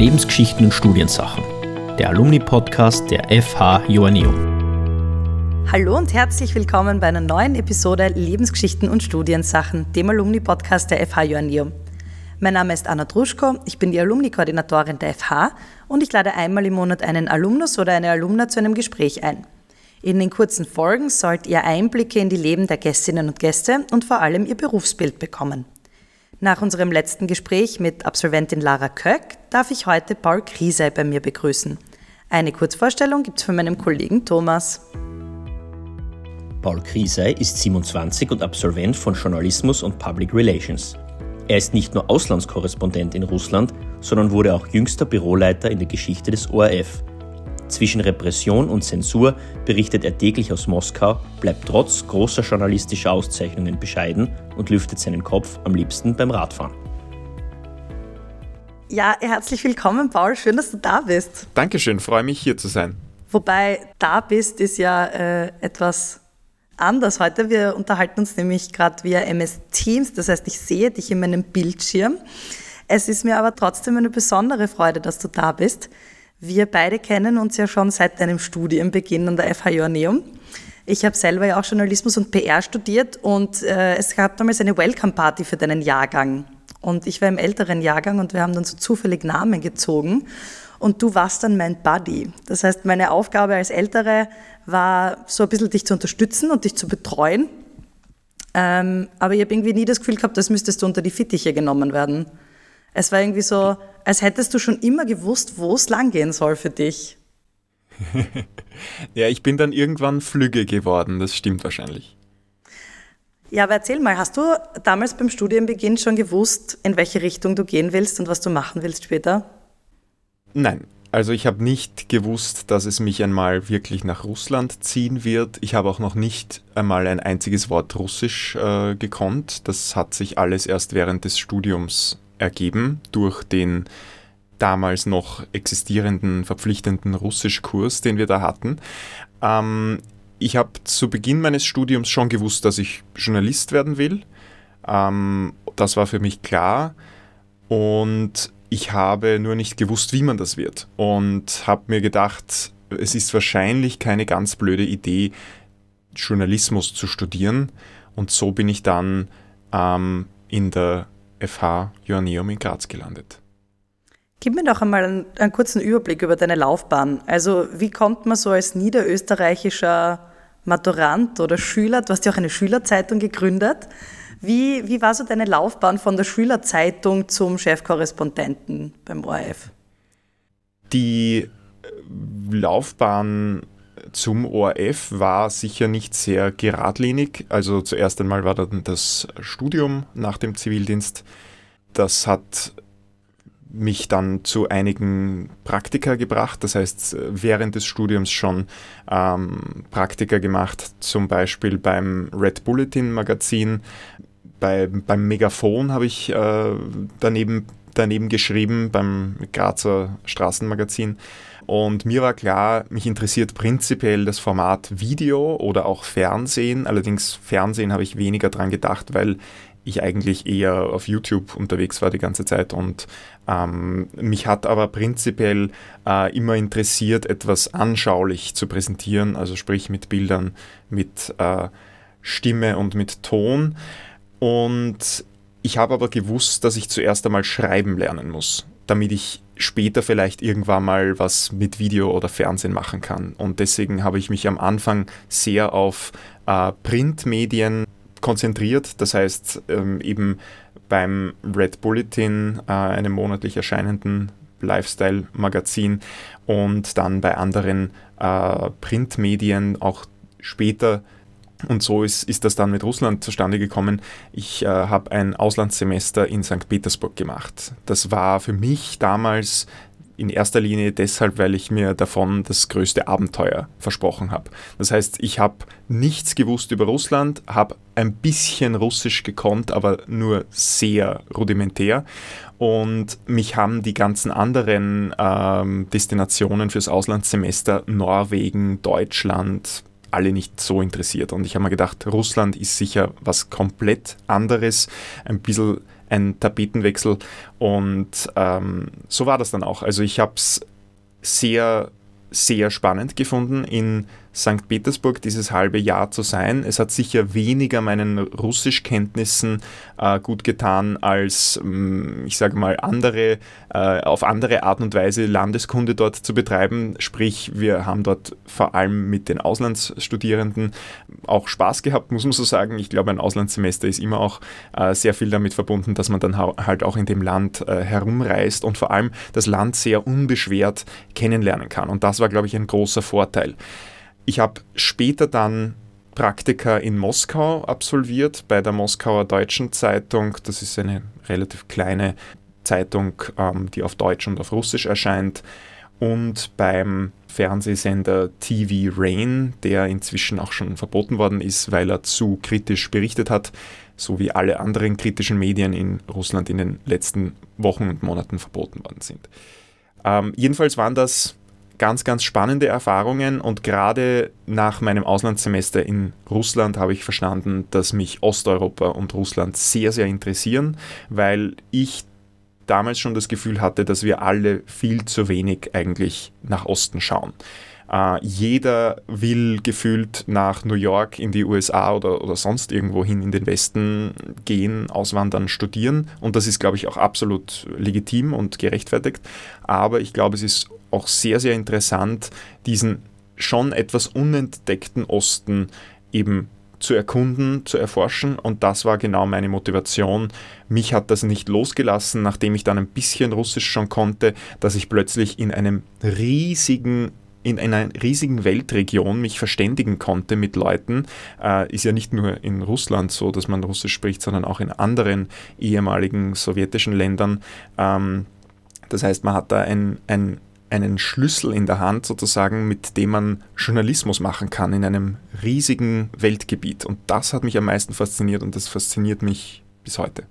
Lebensgeschichten und Studiensachen, der Alumni-Podcast der FH Joanneum. Hallo und herzlich willkommen bei einer neuen Episode Lebensgeschichten und Studiensachen, dem Alumni-Podcast der FH Joanneum. Mein Name ist Anna Druschko, ich bin die Alumni-Koordinatorin der FH und ich lade einmal im Monat einen Alumnus oder eine Alumna zu einem Gespräch ein. In den kurzen Folgen sollt ihr Einblicke in die Leben der Gästinnen und Gäste und vor allem ihr Berufsbild bekommen. Nach unserem letzten Gespräch mit Absolventin Lara Köck darf ich heute Paul Kriesei bei mir begrüßen. Eine Kurzvorstellung gibt es von meinem Kollegen Thomas. Paul Kriesei ist 27 und Absolvent von Journalismus und Public Relations. Er ist nicht nur Auslandskorrespondent in Russland, sondern wurde auch jüngster Büroleiter in der Geschichte des ORF zwischen Repression und Zensur berichtet er täglich aus Moskau, bleibt trotz großer journalistischer Auszeichnungen bescheiden und lüftet seinen Kopf am liebsten beim Radfahren. Ja, herzlich willkommen, Paul. Schön, dass du da bist. Dankeschön, freue mich hier zu sein. Wobei da bist, ist ja äh, etwas anders heute. Wir unterhalten uns nämlich gerade via MS Teams, das heißt, ich sehe dich in meinem Bildschirm. Es ist mir aber trotzdem eine besondere Freude, dass du da bist. Wir beide kennen uns ja schon seit deinem Studienbeginn an der FH Joanneum. Ich habe selber ja auch Journalismus und PR studiert und äh, es gab damals eine Welcome-Party für deinen Jahrgang. Und ich war im älteren Jahrgang und wir haben dann so zufällig Namen gezogen. Und du warst dann mein Buddy. Das heißt, meine Aufgabe als Ältere war so ein bisschen dich zu unterstützen und dich zu betreuen. Ähm, aber ich habe irgendwie nie das Gefühl gehabt, das müsstest du unter die Fittiche genommen werden. Es war irgendwie so, als hättest du schon immer gewusst, wo es langgehen soll für dich. ja, ich bin dann irgendwann flügge geworden, das stimmt wahrscheinlich. Ja, aber erzähl mal, hast du damals beim Studienbeginn schon gewusst, in welche Richtung du gehen willst und was du machen willst später? Nein, also ich habe nicht gewusst, dass es mich einmal wirklich nach Russland ziehen wird. Ich habe auch noch nicht einmal ein einziges Wort Russisch äh, gekonnt. Das hat sich alles erst während des Studiums ergeben durch den damals noch existierenden verpflichtenden Russischkurs, den wir da hatten. Ähm, ich habe zu Beginn meines Studiums schon gewusst, dass ich Journalist werden will. Ähm, das war für mich klar. Und ich habe nur nicht gewusst, wie man das wird. Und habe mir gedacht, es ist wahrscheinlich keine ganz blöde Idee, Journalismus zu studieren. Und so bin ich dann ähm, in der FH Joanneum in Graz gelandet. Gib mir doch einmal einen, einen, kurzen Überblick über deine Laufbahn. Also wie kommt man so als niederösterreichischer Maturant oder Schüler, du hast ja auch eine Schülerzeitung gegründet, wie, wie war so deine Laufbahn von der Schülerzeitung zum Chefkorrespondenten beim ORF? Die Laufbahn zum ORF war sicher nicht sehr geradlinig. Also zuerst einmal war dann das Studium nach dem Zivildienst. Das hat mich dann zu einigen Praktika gebracht, das heißt während des Studiums schon ähm, Praktika gemacht, zum Beispiel beim Red Bulletin Magazin, bei, beim Megafon habe ich äh, daneben, daneben geschrieben, beim Grazer Straßenmagazin und mir war klar, mich interessiert prinzipiell das Format Video oder auch Fernsehen. Allerdings Fernsehen habe ich weniger dran gedacht, weil ich eigentlich eher auf YouTube unterwegs war die ganze Zeit und ähm, mich hat aber prinzipiell äh, immer interessiert, etwas anschaulich zu präsentieren, also sprich mit Bildern, mit äh, Stimme und mit Ton. Und ich habe aber gewusst, dass ich zuerst einmal schreiben lernen muss, damit ich später vielleicht irgendwann mal was mit Video oder Fernsehen machen kann. Und deswegen habe ich mich am Anfang sehr auf äh, Printmedien konzentriert. Das heißt ähm, eben beim Red Bulletin, äh, einem monatlich erscheinenden Lifestyle-Magazin und dann bei anderen äh, Printmedien auch später und so ist, ist das dann mit Russland zustande gekommen. Ich äh, habe ein Auslandssemester in St. Petersburg gemacht. Das war für mich damals in erster Linie deshalb, weil ich mir davon das größte Abenteuer versprochen habe. Das heißt, ich habe nichts gewusst über Russland, habe ein bisschen Russisch gekonnt, aber nur sehr rudimentär. Und mich haben die ganzen anderen ähm, Destinationen fürs Auslandssemester, Norwegen, Deutschland, alle nicht so interessiert. Und ich habe mir gedacht, Russland ist sicher was komplett anderes, ein bisschen ein Tapetenwechsel und ähm, so war das dann auch. Also ich habe es sehr, sehr spannend gefunden, in St. Petersburg dieses halbe Jahr zu sein. Es hat sicher weniger meinen Russischkenntnissen äh, gut getan, als mm, ich sage mal andere, äh, auf andere Art und Weise Landeskunde dort zu betreiben. Sprich, wir haben dort vor allem mit den Auslandsstudierenden auch Spaß gehabt, muss man so sagen. Ich glaube, ein Auslandssemester ist immer auch äh, sehr viel damit verbunden, dass man dann halt auch in dem Land äh, herumreist und vor allem das Land sehr unbeschwert kennenlernen kann. Und das war, glaube ich, ein großer Vorteil. Ich habe später dann Praktika in Moskau absolviert bei der Moskauer Deutschen Zeitung. Das ist eine relativ kleine Zeitung, ähm, die auf Deutsch und auf Russisch erscheint. Und beim Fernsehsender TV Rain, der inzwischen auch schon verboten worden ist, weil er zu kritisch berichtet hat, so wie alle anderen kritischen Medien in Russland in den letzten Wochen und Monaten verboten worden sind. Ähm, jedenfalls waren das ganz, ganz spannende Erfahrungen und gerade nach meinem Auslandssemester in Russland habe ich verstanden, dass mich Osteuropa und Russland sehr, sehr interessieren, weil ich damals schon das Gefühl hatte, dass wir alle viel zu wenig eigentlich nach Osten schauen. Uh, jeder will gefühlt nach New York in die USA oder, oder sonst irgendwo hin in den Westen gehen, auswandern, studieren. Und das ist, glaube ich, auch absolut legitim und gerechtfertigt. Aber ich glaube, es ist auch sehr, sehr interessant, diesen schon etwas unentdeckten Osten eben zu erkunden, zu erforschen und das war genau meine Motivation. Mich hat das nicht losgelassen, nachdem ich dann ein bisschen Russisch schon konnte, dass ich plötzlich in einem riesigen in einer riesigen Weltregion mich verständigen konnte mit Leuten. Äh, ist ja nicht nur in Russland so, dass man Russisch spricht, sondern auch in anderen ehemaligen sowjetischen Ländern. Ähm, das heißt, man hat da ein, ein einen Schlüssel in der Hand sozusagen, mit dem man Journalismus machen kann in einem riesigen Weltgebiet. Und das hat mich am meisten fasziniert und das fasziniert mich bis heute.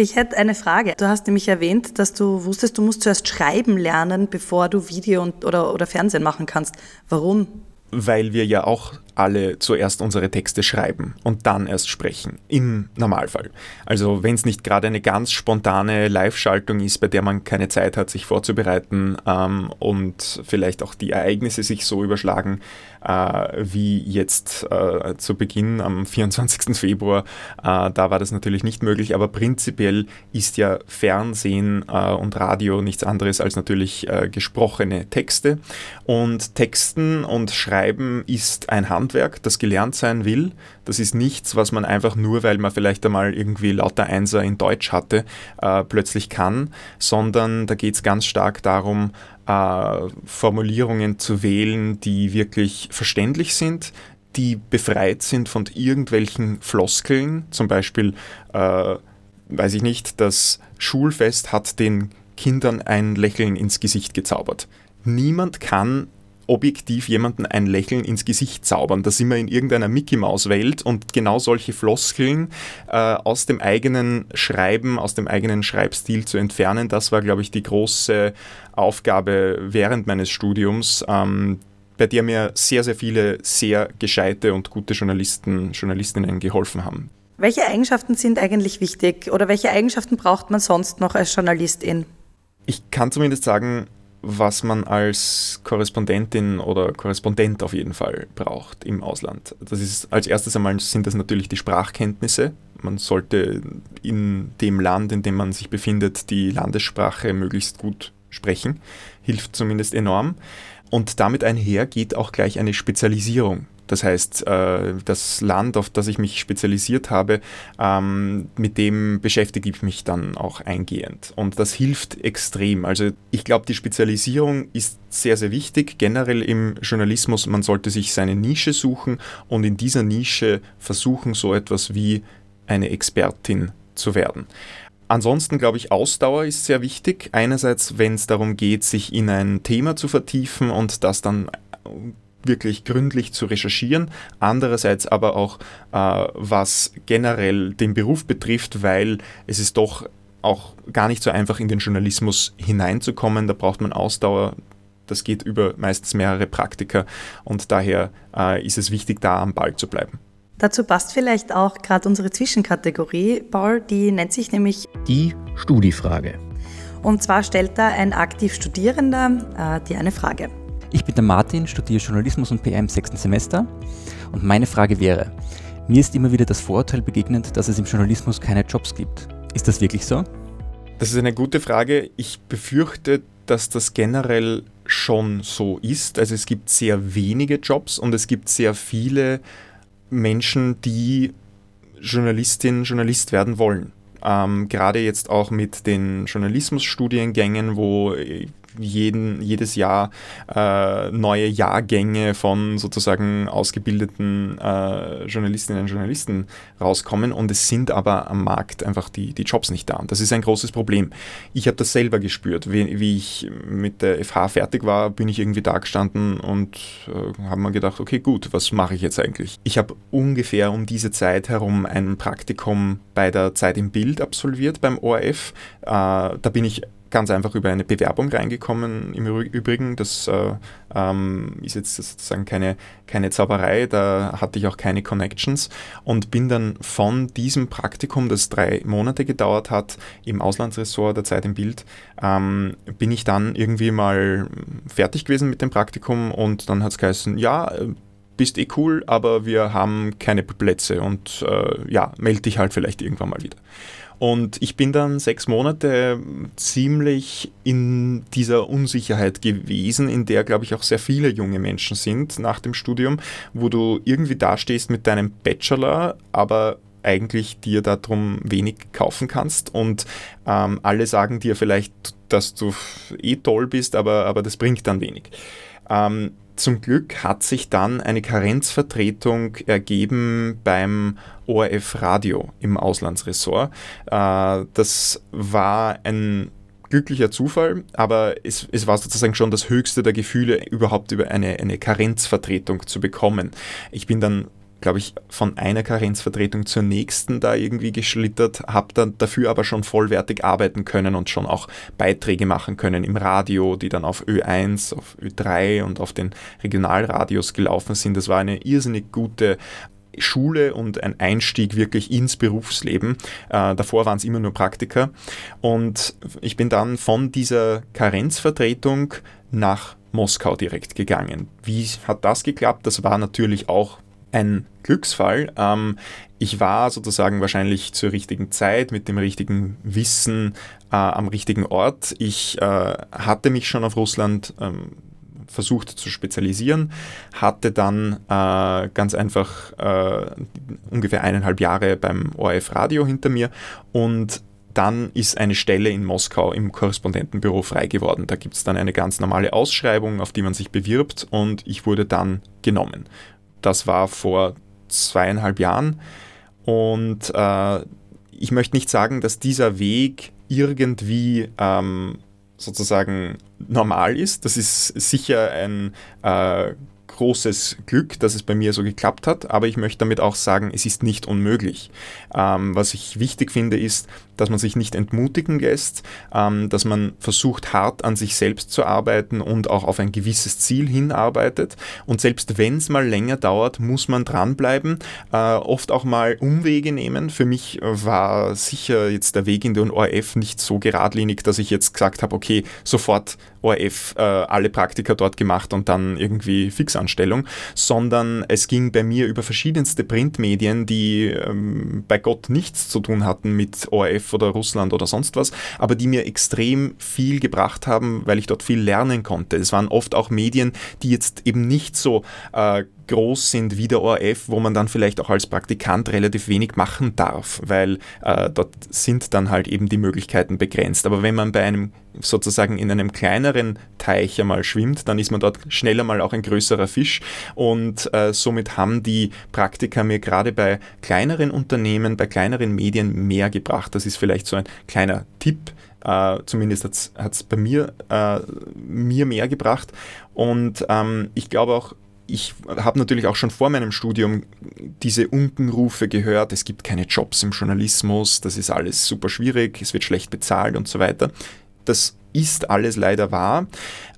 Ich hätte eine Frage. Du hast nämlich erwähnt, dass du wusstest, du musst zuerst schreiben lernen, bevor du Video und, oder, oder Fernsehen machen kannst. Warum? Weil wir ja auch alle zuerst unsere Texte schreiben und dann erst sprechen, im Normalfall. Also wenn es nicht gerade eine ganz spontane Live-Schaltung ist, bei der man keine Zeit hat, sich vorzubereiten ähm, und vielleicht auch die Ereignisse sich so überschlagen, äh, wie jetzt äh, zu Beginn am 24. Februar, äh, da war das natürlich nicht möglich, aber prinzipiell ist ja Fernsehen äh, und Radio nichts anderes als natürlich äh, gesprochene Texte und Texten und Schreiben ist ein Hand Handwerk, das gelernt sein will. Das ist nichts, was man einfach nur, weil man vielleicht einmal irgendwie lauter Einser in Deutsch hatte, äh, plötzlich kann, sondern da geht es ganz stark darum, äh, Formulierungen zu wählen, die wirklich verständlich sind, die befreit sind von irgendwelchen Floskeln, zum Beispiel, äh, weiß ich nicht, das Schulfest hat den Kindern ein Lächeln ins Gesicht gezaubert. Niemand kann objektiv jemanden ein Lächeln ins Gesicht zaubern. Da sind wir in irgendeiner Mickey-Maus-Welt und genau solche Floskeln äh, aus dem eigenen Schreiben, aus dem eigenen Schreibstil zu entfernen, das war, glaube ich, die große Aufgabe während meines Studiums. Ähm, bei der mir sehr, sehr viele sehr gescheite und gute Journalisten, Journalistinnen geholfen haben. Welche Eigenschaften sind eigentlich wichtig oder welche Eigenschaften braucht man sonst noch als Journalistin? Ich kann zumindest sagen, was man als Korrespondentin oder Korrespondent auf jeden Fall braucht im Ausland. Das ist als erstes einmal sind das natürlich die Sprachkenntnisse. Man sollte in dem Land, in dem man sich befindet, die Landessprache möglichst gut sprechen. Hilft zumindest enorm. Und damit einher geht auch gleich eine Spezialisierung. Das heißt, äh, das Land, auf das ich mich spezialisiert habe, ähm, mit dem beschäftige ich mich dann auch eingehend. Und das hilft extrem. Also ich glaube, die Spezialisierung ist sehr, sehr wichtig. Generell im Journalismus, man sollte sich seine Nische suchen und in dieser Nische versuchen, so etwas wie eine Expertin zu werden. Ansonsten glaube ich, Ausdauer ist sehr wichtig. Einerseits, wenn es darum geht, sich in ein Thema zu vertiefen und das dann wirklich gründlich zu recherchieren, andererseits aber auch äh, was generell den Beruf betrifft, weil es ist doch auch gar nicht so einfach in den Journalismus hineinzukommen, da braucht man Ausdauer, das geht über meistens mehrere Praktika und daher äh, ist es wichtig, da am Ball zu bleiben. Dazu passt vielleicht auch gerade unsere Zwischenkategorie, Paul, die nennt sich nämlich die Studiefrage. Und zwar stellt da ein aktiv Studierender äh, dir eine Frage. Ich bin der Martin, studiere Journalismus und PR im sechsten Semester und meine Frage wäre, mir ist immer wieder das Vorurteil begegnet, dass es im Journalismus keine Jobs gibt. Ist das wirklich so? Das ist eine gute Frage. Ich befürchte, dass das generell schon so ist. Also es gibt sehr wenige Jobs und es gibt sehr viele Menschen, die Journalistin, Journalist werden wollen. Ähm, gerade jetzt auch mit den Journalismusstudiengängen, wo jeden, jedes Jahr äh, neue Jahrgänge von sozusagen ausgebildeten äh, Journalistinnen und Journalisten rauskommen und es sind aber am Markt einfach die, die Jobs nicht da. Und das ist ein großes Problem. Ich habe das selber gespürt. Wie, wie, ich mit der FH fertig war, bin ich irgendwie da gestanden und äh, habe mir gedacht, okay, gut, was mache ich jetzt eigentlich? Ich habe ungefähr um diese Zeit herum ein Praktikum bei der Zeit im Bild absolviert beim ORF. Äh, da bin ich ganz einfach über eine Bewerbung reingekommen im Übrigen. Das äh, ähm, ist jetzt sozusagen keine, keine Zauberei, da hatte ich auch keine Connections und bin dann von diesem Praktikum, das drei Monate gedauert hat, im Auslandsressort der Zeit im Bild, ähm, bin ich dann irgendwie mal fertig gewesen mit dem Praktikum und dann hat es geheißen, ja, bist eh cool, aber wir haben keine Plätze und äh, ja, melde dich halt vielleicht irgendwann mal wieder. Und ich bin dann sechs Monate ziemlich in dieser Unsicherheit gewesen, in der, glaube ich, auch sehr viele junge Menschen sind nach dem Studium, wo du irgendwie dastehst mit deinem Bachelor, aber eigentlich dir darum wenig kaufen kannst und ähm, alle sagen dir vielleicht, dass du eh toll bist, aber, aber das bringt dann wenig. Ähm, zum Glück hat sich dann eine Karenzvertretung ergeben beim ORF Radio im Auslandsressort. Äh, das war ein glücklicher Zufall, aber es, es, war sozusagen schon das höchste der Gefühle, überhaupt über eine, eine Karenzvertretung zu bekommen. Ich bin dann glaube ich, von einer Karenzvertretung zur nächsten da irgendwie geschlittert, habe dann dafür aber schon vollwertig arbeiten können und schon auch Beiträge machen können im Radio, die dann auf Ö1, auf Ö3 und auf den Regionalradios gelaufen sind. Das war eine irrsinnig gute Schule und ein Einstieg wirklich ins Berufsleben. Äh, davor waren es immer nur Praktika. Und ich bin dann von dieser Karenzvertretung nach Moskau direkt gegangen. Wie hat das geklappt? Das war natürlich auch ein Glücksfall. Ähm, ich war sozusagen wahrscheinlich zur richtigen Zeit mit dem richtigen Wissen äh, am richtigen Ort. Ich äh, hatte mich schon auf Russland ähm, versucht zu spezialisieren, hatte dann äh, ganz einfach äh, ungefähr eineinhalb Jahre beim ORF Radio hinter mir und dann ist eine Stelle in Moskau im Korrespondentenbüro frei geworden. Da gibt es dann eine ganz normale Ausschreibung, auf die man sich bewirbt und ich wurde dann genommen. Das war vor zweieinhalb Jahren. Und äh, ich möchte nicht sagen, dass dieser Weg irgendwie ähm, sozusagen normal ist. Das ist sicher ein äh, großes Glück, dass es bei mir so geklappt hat, aber ich möchte damit auch sagen, es ist nicht unmöglich. Ähm, was ich wichtig finde, ist, dass man sich nicht entmutigen lässt, ähm, dass man versucht, hart an sich selbst zu arbeiten und auch auf ein gewisses Ziel hinarbeitet. Und selbst wenn es mal länger dauert, muss man dranbleiben, äh, oft auch mal Umwege nehmen. Für mich war sicher jetzt der Weg in den ORF nicht so geradlinig, dass ich jetzt gesagt habe, okay, sofort ORF äh, alle Praktika dort gemacht und dann irgendwie Fixanstellung, sondern es ging bei mir über verschiedenste Printmedien, die ähm, bei Gott nichts zu tun hatten mit ORF oder Russland oder sonst was, aber die mir extrem viel gebracht haben, weil ich dort viel lernen konnte. Es waren oft auch Medien, die jetzt eben nicht so äh, groß sind wie der ORF, wo man dann vielleicht auch als Praktikant relativ wenig machen darf, weil äh, dort sind dann halt eben die Möglichkeiten begrenzt. Aber wenn man bei einem sozusagen in einem kleineren Teich einmal schwimmt, dann ist man dort schneller mal auch ein größerer Fisch und äh, somit haben die Praktika mir gerade bei kleineren Unternehmen, bei kleineren Medien mehr gebracht. Das ist vielleicht so ein kleiner Tipp, Uh, zumindest hat es bei mir, uh, mir mehr gebracht. Und ähm, ich glaube auch, ich habe natürlich auch schon vor meinem Studium diese Unkenrufe gehört, es gibt keine Jobs im Journalismus, das ist alles super schwierig, es wird schlecht bezahlt und so weiter. Das ist alles leider wahr.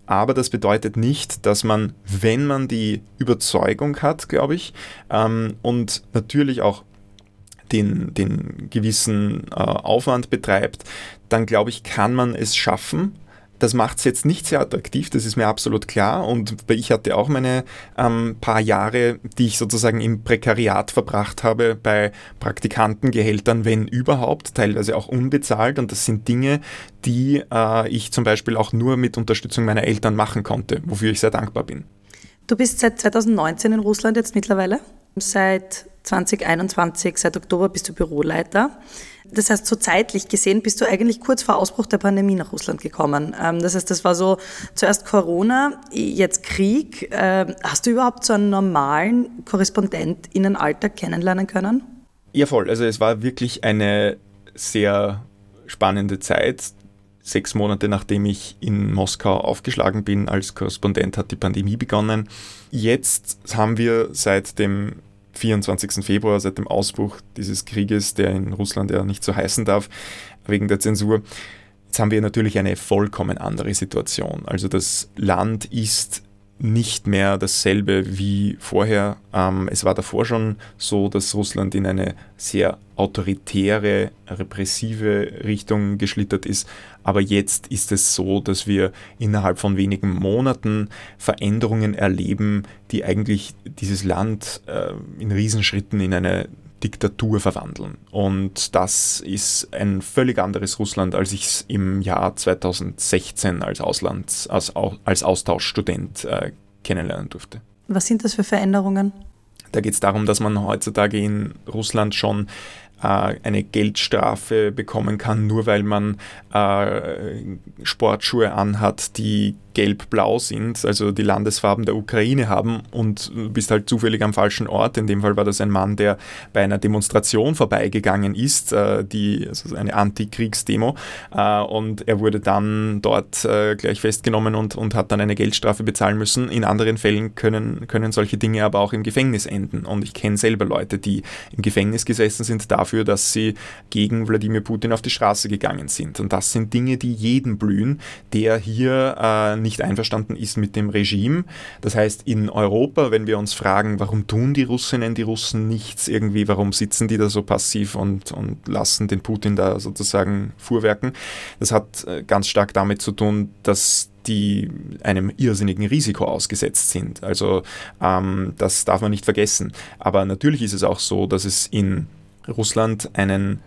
aber das bedeutet nicht, dass man, wenn man die Überzeugung hat, glaube ich, ähm, und natürlich auch den, den gewissen äh, Aufwand betreibt, dann glaube ich, kann man es schaffen, das macht es jetzt nicht sehr attraktiv, das ist mir absolut klar. Und ich hatte auch meine ähm, paar Jahre, die ich sozusagen im Prekariat verbracht habe, bei Praktikantengehältern, wenn überhaupt, teilweise auch unbezahlt. Und das sind Dinge, die äh, ich zum Beispiel auch nur mit Unterstützung meiner Eltern machen konnte, wofür ich sehr dankbar bin. Du bist seit 2019 in Russland jetzt mittlerweile. Seit 2021, seit Oktober bist du Büroleiter. Das heißt, so zeitlich gesehen bist du eigentlich kurz vor Ausbruch der Pandemie nach Russland gekommen. Ähm, das heißt, das war so zuerst Corona, jetzt Krieg. Ähm, hast du überhaupt so einen normalen KorrespondentInnenalltag kennenlernen können? Ja, voll. Also es war wirklich eine sehr spannende Zeit. Sechs Monate nachdem ich in Moskau aufgeschlagen bin als Korrespondent, hat die Pandemie begonnen. Jetzt haben wir seit dem 24. Februar, seit dem Ausbruch dieses Krieges, der in Russland ja nicht so heißen darf, wegen der Zensur. Jetzt haben wir natürlich eine vollkommen andere Situation. Also das Land ist nicht mehr dasselbe wie vorher. Ähm, es war davor schon so, dass Russland in eine sehr autoritäre, repressive Richtung geschlittert ist. Aber jetzt ist es so, dass wir innerhalb von wenigen Monaten Veränderungen erleben, die eigentlich dieses Land äh, in Riesenschritten in eine Diktatur verwandeln. Und das ist ein völlig anderes Russland, als ich es im Jahr 2016 als, Auslands-, als, als Austauschstudent äh, kennenlernen durfte. Was sind das für Veränderungen? Da geht es darum, dass man heutzutage in Russland schon eine Geldstrafe bekommen kann, nur weil man äh, Sportschuhe anhat, die gelb-blau sind, also die Landesfarben der Ukraine haben und bist halt zufällig am falschen Ort. In dem Fall war das ein Mann, der bei einer Demonstration vorbeigegangen ist, äh, die, also eine Antikriegsdemo und er wurde dann dort gleich festgenommen und, und hat dann eine Geldstrafe bezahlen müssen. In anderen Fällen können, können solche Dinge aber auch im Gefängnis enden und ich kenne selber Leute, die im Gefängnis gesessen sind dafür, dafür, dass sie gegen Wladimir Putin auf die Straße gegangen sind. Und das sind Dinge, die jeden blühen, der hier äh, nicht einverstanden ist mit dem Regime. Das heißt, in Europa, wenn wir uns fragen, warum tun die Russinnen, die Russen nichts irgendwie, warum sitzen die da so passiv und, und lassen den Putin da sozusagen fuhrwerken, das hat äh, ganz stark damit zu tun, dass die einem irrsinnigen Risiko ausgesetzt sind. Also ähm, das darf man nicht vergessen. Aber natürlich ist es auch so, dass es in Russland einen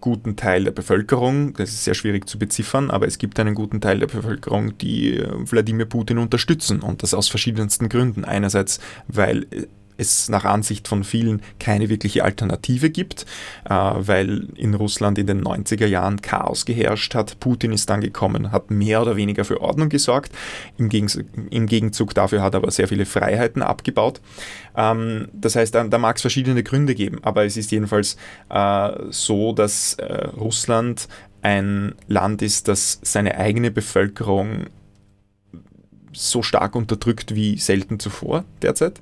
guten Teil der Bevölkerung, das ist sehr schwierig zu beziffern, aber es gibt einen guten Teil der Bevölkerung, die äh, Wladimir Putin unterstützen und das aus verschiedensten Gründen. Einerseits, weil äh, es nach Ansicht von vielen keine wirkliche Alternative gibt, äh, weil in Russland in den 90er Jahren Chaos geherrscht hat. Putin ist dann gekommen, hat mehr oder weniger für Ordnung gesorgt. Im, Gegenzug, dafür hat er aber sehr viele Freiheiten abgebaut. Ähm, das heißt, da, da mag es verschiedene Gründe geben, aber es ist jedenfalls äh, so, dass äh, Russland ein Land ist, das seine eigene Bevölkerung so stark unterdrückt wie selten zuvor derzeit.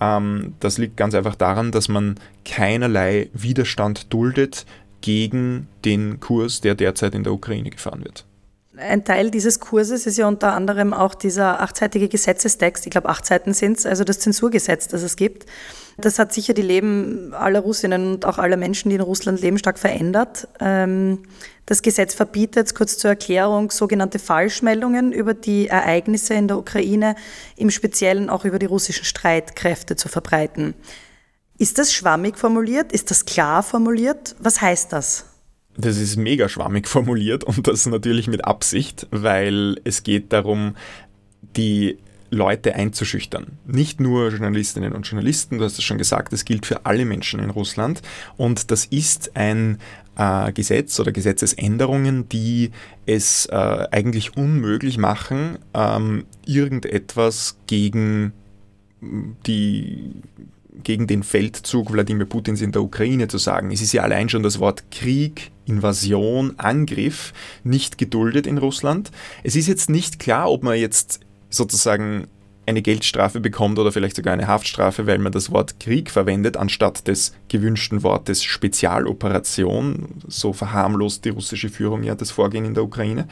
Ähm, das liegt ganz einfach daran, dass man keinerlei Widerstand duldet gegen den Kurs, der derzeit in der Ukraine gefahren wird. Ein Teil dieses Kurses ist ja unter anderem auch dieser achtseitige Gesetzestext, ich glaube acht Seiten sind es, also das Zensurgesetz, das es gibt. Das hat sicher die Leben aller Russinnen und auch aller Menschen, die in Russland leben, stark verändert. Ähm, das Gesetz verbietet, kurz zur Erklärung, sogenannte Falschmeldungen über die Ereignisse in der Ukraine, im Speziellen auch über die russischen Streitkräfte zu verbreiten. Ist das schwammig formuliert? Ist das klar formuliert? Was heißt das? Das ist mega schwammig formuliert und das natürlich mit Absicht, weil es geht darum, die Leute einzuschüchtern. Nicht nur Journalistinnen und Journalisten, du hast es schon gesagt, das gilt für alle Menschen in Russland und das ist ein äh, Gesetz oder Gesetzesänderungen, die es äh, eigentlich unmöglich machen, ähm, irgendetwas gegen die gegen den Feldzug Wladimir Putins in der Ukraine zu sagen. Es ist ja allein schon das Wort Krieg, Invasion, Angriff nicht geduldet in Russland. Es ist jetzt nicht klar, ob man jetzt sozusagen eine Geldstrafe bekommt oder vielleicht sogar eine Haftstrafe, weil man das Wort Krieg verwendet, anstatt des gewünschten Wortes Spezialoperation. So verharmlost die russische Führung ja das Vorgehen in der Ukraine.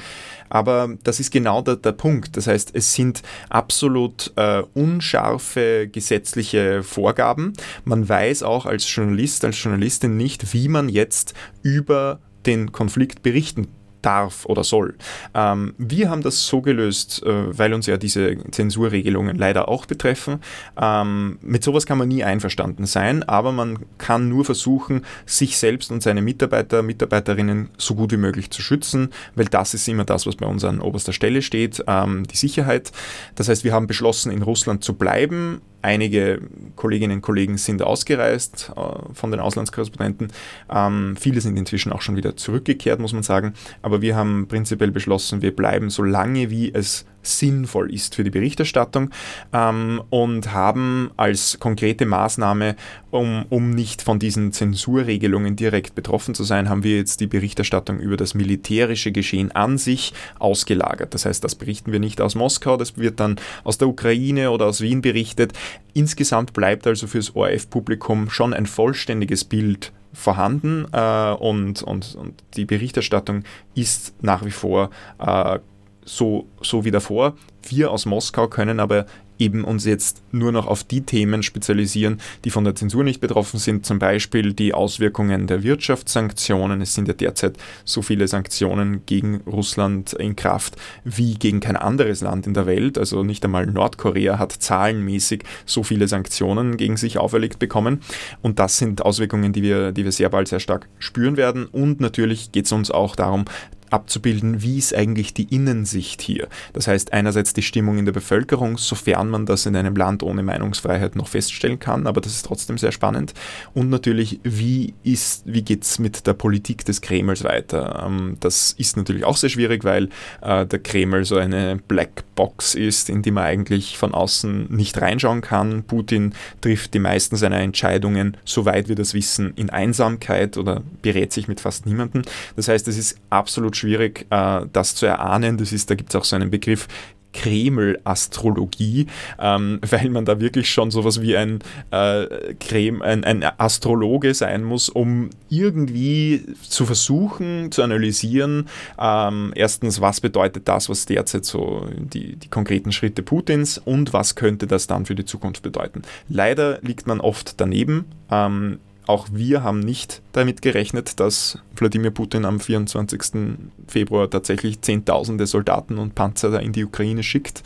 Aber das ist genau der, der Punkt. Das heißt, es sind absolut äh, unscharfe gesetzliche Vorgaben. Man weiß auch als Journalist, als Journalistin nicht, wie man jetzt über den Konflikt berichten darf oder soll. Ähm, wir haben das so gelöst, äh, weil uns ja diese Zensurregelungen leider auch betreffen. Ähm, mit sowas kann man nie einverstanden sein, aber man kann nur versuchen, sich selbst und seine Mitarbeiter, Mitarbeiterinnen so gut wie möglich zu schützen, weil das ist immer das, was bei uns an oberster Stelle steht, ähm, die Sicherheit. Das heißt, wir haben beschlossen, in Russland zu bleiben, Einige Kolleginnen und Kollegen sind ausgereist äh, von den Auslandskorrespondenten. Ähm, viele sind inzwischen auch schon wieder zurückgekehrt, muss man sagen. Aber wir haben prinzipiell beschlossen, wir bleiben so lange, wie es sinnvoll ist für die Berichterstattung ähm, und haben als konkrete Maßnahme, um, um nicht von diesen Zensurregelungen direkt betroffen zu sein, haben wir jetzt die Berichterstattung über das militärische Geschehen an sich ausgelagert. Das heißt, das berichten wir nicht aus Moskau, das wird dann aus der Ukraine oder aus Wien berichtet. Insgesamt bleibt also fürs ORF-Publikum schon ein vollständiges Bild vorhanden äh, und, und, und die Berichterstattung ist nach wie vor äh, so, so wie davor. Wir aus Moskau können aber eben uns jetzt nur noch auf die Themen spezialisieren, die von der Zensur nicht betroffen sind, zum Beispiel die Auswirkungen der Wirtschaftssanktionen. Es sind ja derzeit so viele Sanktionen gegen Russland in Kraft wie gegen kein anderes Land in der Welt. Also nicht einmal Nordkorea hat zahlenmäßig so viele Sanktionen gegen sich auferlegt bekommen. Und das sind Auswirkungen, die wir, die wir sehr bald sehr stark spüren werden. Und natürlich geht es uns auch darum, abzubilden, wie ist eigentlich die Innensicht hier. Das heißt einerseits die Stimmung in der Bevölkerung, sofern man das in einem Land ohne Meinungsfreiheit noch feststellen kann, aber das ist trotzdem sehr spannend. Und natürlich, wie, wie geht es mit der Politik des Kremls weiter? Ähm, das ist natürlich auch sehr schwierig, weil äh, der Kreml so eine Blackbox ist, in die man eigentlich von außen nicht reinschauen kann. Putin trifft die meisten seiner Entscheidungen, soweit wir das wissen, in Einsamkeit oder berät sich mit fast niemandem. Das heißt, es ist absolut schwierig, äh, das zu erahnen. Das ist, da gibt es auch so einen Begriff Kreml-Astrologie, ähm, weil man da wirklich schon sowas wie ein, äh, Krem, ein, ein, Astrologe sein muss, um irgendwie zu versuchen zu analysieren, ähm, erstens, was bedeutet das, was derzeit so die, die konkreten Schritte Putins und was könnte das dann für die Zukunft bedeuten. Leider liegt man oft daneben. Ähm, auch wir haben nicht damit gerechnet, dass Wladimir Putin am 24. Februar tatsächlich Zehntausende Soldaten und Panzer in die Ukraine schickt.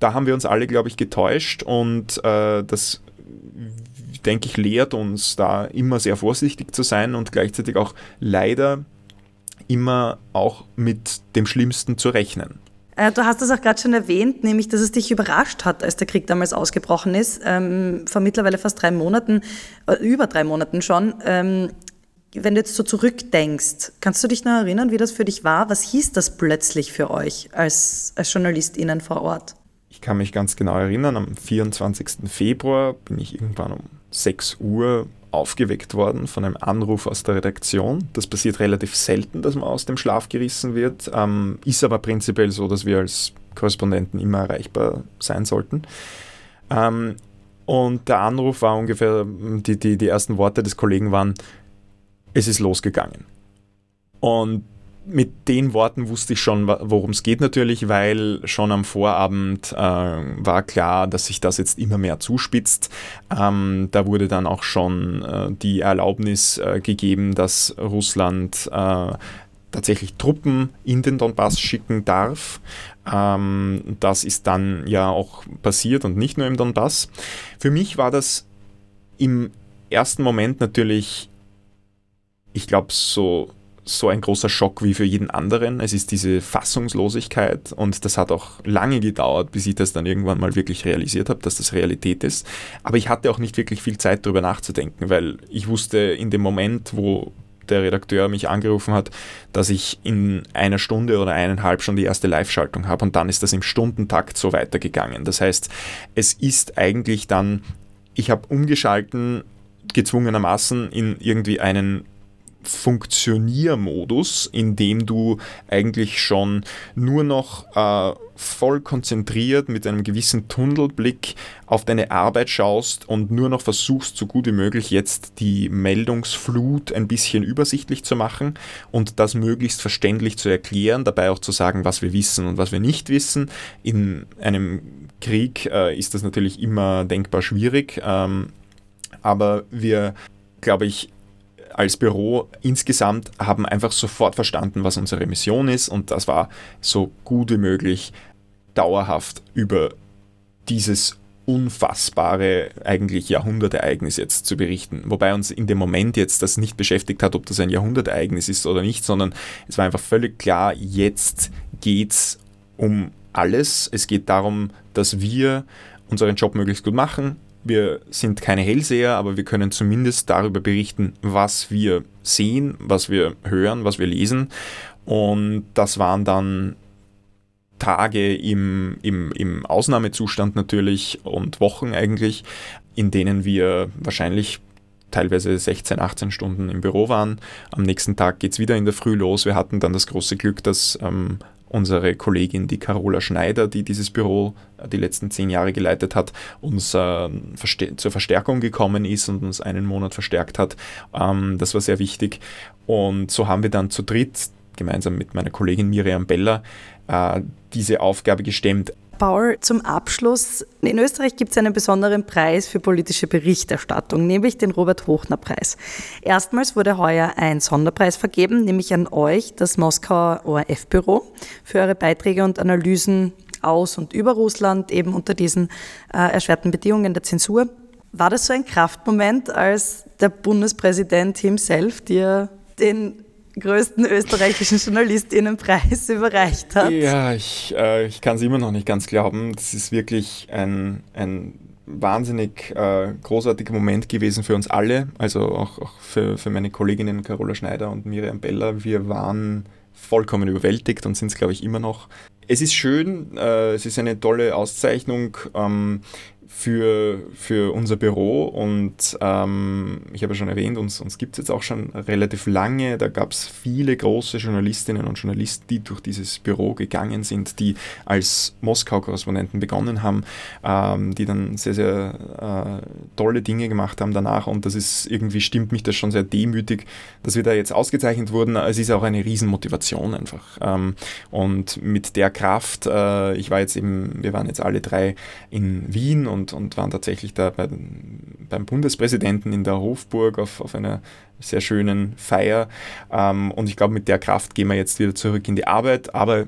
Da haben wir uns alle, glaube ich, getäuscht und äh, das, denke ich, lehrt uns da immer sehr vorsichtig zu sein und gleichzeitig auch leider immer auch mit dem Schlimmsten zu rechnen. Äh, du hast das auch gerade schon erwähnt, nämlich, dass es dich überrascht hat, als der Krieg damals ausgebrochen ist, ähm, vor mittlerweile fast drei Monaten, äh, über drei Monaten schon. Ähm, wenn du jetzt so zurückdenkst, kannst du dich noch erinnern, wie das für dich war? Was hieß das plötzlich für euch als, als JournalistInnen vor Ort? Ich kann mich ganz genau erinnern, am 24. Februar bin ich irgendwann um 6 Uhr aufgeweckt worden von einem Anruf aus der Redaktion. Das passiert relativ selten, dass man aus dem Schlaf gerissen wird, ähm, ist aber prinzipiell so, dass wir als Korrespondenten immer erreichbar sein sollten. Ähm, und der Anruf war ungefähr, die, die, die ersten Worte des Kollegen waren, es ist losgegangen. Und mit den Worten wusste ich schon, worum es geht natürlich, weil schon am Vorabend äh, war klar, dass sich das jetzt immer mehr zuspitzt. Ähm, da wurde dann auch schon äh, die Erlaubnis äh, gegeben, dass Russland äh, tatsächlich Truppen in den Donbass schicken darf. Ähm, das ist dann ja auch passiert und nicht nur im Donbass. Für mich war das im ersten Moment natürlich, ich glaube, so so ein großer Schock wie für jeden anderen. Es ist diese Fassungslosigkeit und das hat auch lange gedauert, bis ich das dann irgendwann mal wirklich realisiert habe, dass das Realität ist. Aber ich hatte auch nicht wirklich viel Zeit darüber nachzudenken, weil ich wusste in dem Moment, wo der Redakteur mich angerufen hat, dass ich in einer Stunde oder eineinhalb schon die erste Live-Schaltung habe und dann ist das im Stundentakt so weitergegangen. Das heißt, es ist eigentlich dann, ich habe umgeschalten gezwungenermaßen in irgendwie einen Funktioniermodus, in dem du eigentlich schon nur noch äh, voll konzentriert mit einem gewissen Tunnelblick auf deine Arbeit schaust und nur noch versuchst, so gut wie möglich jetzt die Meldungsflut ein bisschen übersichtlich zu machen und das möglichst verständlich zu erklären, dabei auch zu sagen, was wir wissen und was wir nicht wissen. In einem Krieg äh, ist das natürlich immer denkbar schwierig, ähm, aber wir, glaube ich, als Büro insgesamt haben einfach sofort verstanden, was unsere Mission ist und das war so gut wie möglich dauerhaft über dieses unfassbare eigentlich Jahrhundertereignis jetzt zu berichten. Wobei uns in dem Moment jetzt das nicht beschäftigt hat, ob das ein Jahrhundertereignis ist oder nicht, sondern es war einfach völlig klar, jetzt geht es um alles. Es geht darum, dass wir unseren Job möglichst gut machen, wir sind keine Hellseher, aber wir können zumindest darüber berichten, was wir sehen, was wir hören, was wir lesen. Und das waren dann Tage im, im, im Ausnahmezustand natürlich und Wochen eigentlich, in denen wir wahrscheinlich teilweise 16, 18 Stunden im Büro waren. Am nächsten Tag geht es wieder in der Früh los. Wir hatten dann das große Glück, dass ähm, unsere Kollegin, die Carola Schneider, die dieses Büro äh, die letzten zehn Jahre geleitet hat, uns äh, zur Verstärkung gekommen ist und uns einen Monat verstärkt hat. Ähm, das war sehr wichtig. Und so haben wir dann zu dritt, gemeinsam mit meiner Kollegin Miriam Beller, äh, diese Aufgabe gestemmt. Paul, zum Abschluss. In Österreich gibt es einen besonderen Preis für politische Berichterstattung, nämlich den Robert-Hochner-Preis. Erstmals wurde heuer ein Sonderpreis vergeben, nämlich an euch, das Moskauer ORF-Büro, für eure Beiträge und Analysen aus und über Russland, eben unter diesen äh, erschwerten Bedingungen der Zensur. War das so ein Kraftmoment, als der Bundespräsident himself dir den größten österreichischen JournalistInnenpreis überreicht hat. Ja, ich, äh, ich kann es immer noch nicht ganz glauben. Das ist wirklich ein, ein wahnsinnig äh, großartiger Moment gewesen für uns alle, also auch, auch für, für meine Kolleginnen Carola Schneider und Miriam Beller. Wir waren vollkommen überwältigt und sind es, glaube ich, immer noch. Es ist schön, äh, es ist eine tolle Auszeichnung. Ähm, für, für unser Büro und ähm, ich habe ja schon erwähnt, uns, uns gibt es jetzt auch schon relativ lange. Da gab es viele große Journalistinnen und Journalisten, die durch dieses Büro gegangen sind, die als Moskau-Korrespondenten begonnen haben, ähm, die dann sehr, sehr äh, tolle Dinge gemacht haben danach und das ist irgendwie stimmt mich das schon sehr demütig, dass wir da jetzt ausgezeichnet wurden. Es ist auch eine Riesenmotivation einfach ähm, und mit der Kraft, äh, ich war jetzt eben, wir waren jetzt alle drei in Wien und, und waren tatsächlich da bei, beim Bundespräsidenten in der Hofburg auf, auf einer sehr schönen Feier. Ähm, und ich glaube, mit der Kraft gehen wir jetzt wieder zurück in die Arbeit. Aber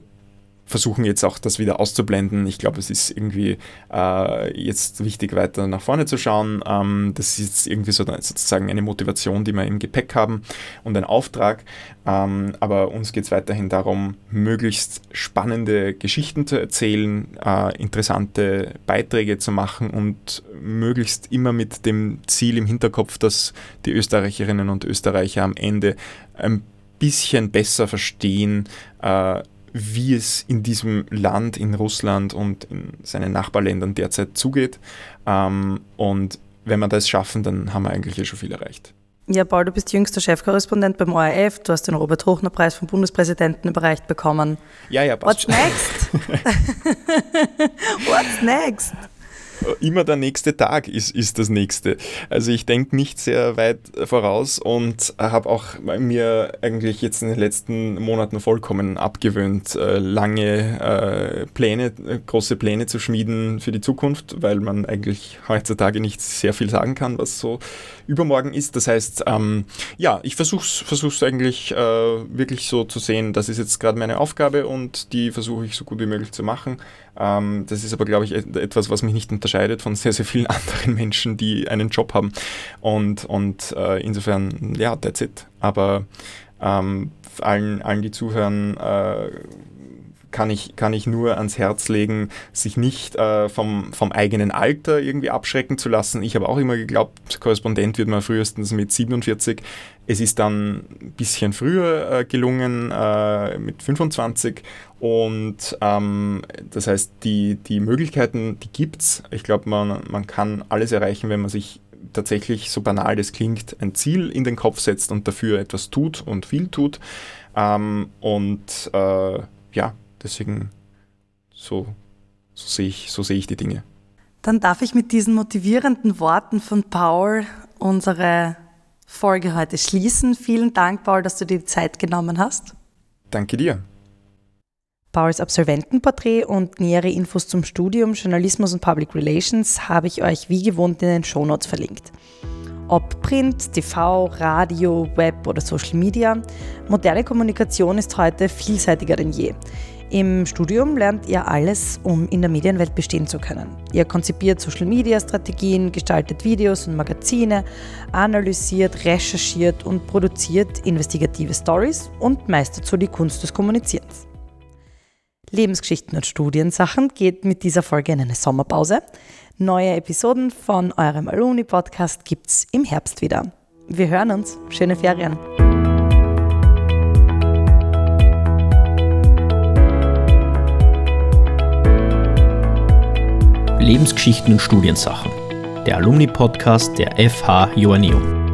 versuchen jetzt auch das wieder auszublenden. Ich glaube, es ist irgendwie äh, jetzt wichtig, weiter nach vorne zu schauen. Ähm, das ist jetzt irgendwie so sozusagen eine Motivation, die wir im Gepäck haben und ein Auftrag. Ähm, aber uns geht es weiterhin darum, möglichst spannende Geschichten zu erzählen, äh, interessante Beiträge zu machen und möglichst immer mit dem Ziel im Hinterkopf, dass die Österreicherinnen und Österreicher am Ende ein bisschen besser verstehen, äh, wie es in diesem Land, in Russland und in seinen Nachbarländern derzeit zugeht. Ähm, und wenn wir das schaffen, dann haben wir eigentlich eh schon viel erreicht. Ja, Paul, du bist jüngster Chefkorrespondent beim ORF. Du hast den Robert-Hochner-Preis vom Bundespräsidenten überreicht bekommen. Ja, ja, passt. What's next? What's next? Immer der nächste Tag ist, ist das nächste. Also ich denke nicht sehr weit voraus und habe auch mir eigentlich jetzt in den letzten Monaten vollkommen abgewöhnt, äh, lange äh, Pläne, große Pläne zu schmieden für die Zukunft, weil man eigentlich heutzutage nicht sehr viel sagen kann, was so übermorgen ist. Das heißt, ähm, ja, ich versuche es eigentlich äh, wirklich so zu sehen, das ist jetzt gerade meine Aufgabe und die versuche ich so gut wie möglich zu machen. Ähm, das ist aber, glaube ich, etwas, was mich nicht unterscheidet von sehr, sehr vielen anderen Menschen, die einen Job haben. Und, und äh, insofern, ja, that's it. Aber ähm, allen, allen, die zuhören, äh, kann ich, kann ich nur ans Herz legen, sich nicht äh, vom, vom eigenen Alter irgendwie abschrecken zu lassen. Ich habe auch immer geglaubt, Korrespondent wird man frühestens mit 47. Es ist dann ein bisschen früher äh, gelungen, äh, mit 25. Und ähm, das heißt, die, die Möglichkeiten, die gibt es. Ich glaube, man, man kann alles erreichen, wenn man sich tatsächlich, so banal das klingt, ein Ziel in den Kopf setzt und dafür etwas tut und viel tut. Ähm, und äh, ja, deswegen so, so sehe ich, so sehe ich die Dinge. Dann darf ich mit diesen motivierenden Worten von Paul unsere Folge heute schließen. Vielen Dank, Paul, dass du dir die Zeit genommen hast. Danke dir. Pauls Absolventenporträt und nähere Infos zum Studium Journalismus und Public Relations habe ich euch wie gewohnt in den Shownotes verlinkt. Ob Print, TV, Radio, Web oder Social Media, moderne Kommunikation ist heute vielseitiger denn je. Im Studium lernt ihr alles, um in der Medienwelt bestehen zu können. Ihr konzipiert Social-Media-Strategien, gestaltet Videos und Magazine, analysiert, recherchiert und produziert investigative Stories und meistert so die Kunst des Kommunizierens. Lebensgeschichten und Studiensachen geht mit dieser Folge in eine Sommerpause. Neue Episoden von eurem Alumni-Podcast gibt's im Herbst wieder. Wir hören uns. Schöne Ferien. Lebensgeschichten und Studiensachen. Der Alumni-Podcast der FH Joanneum.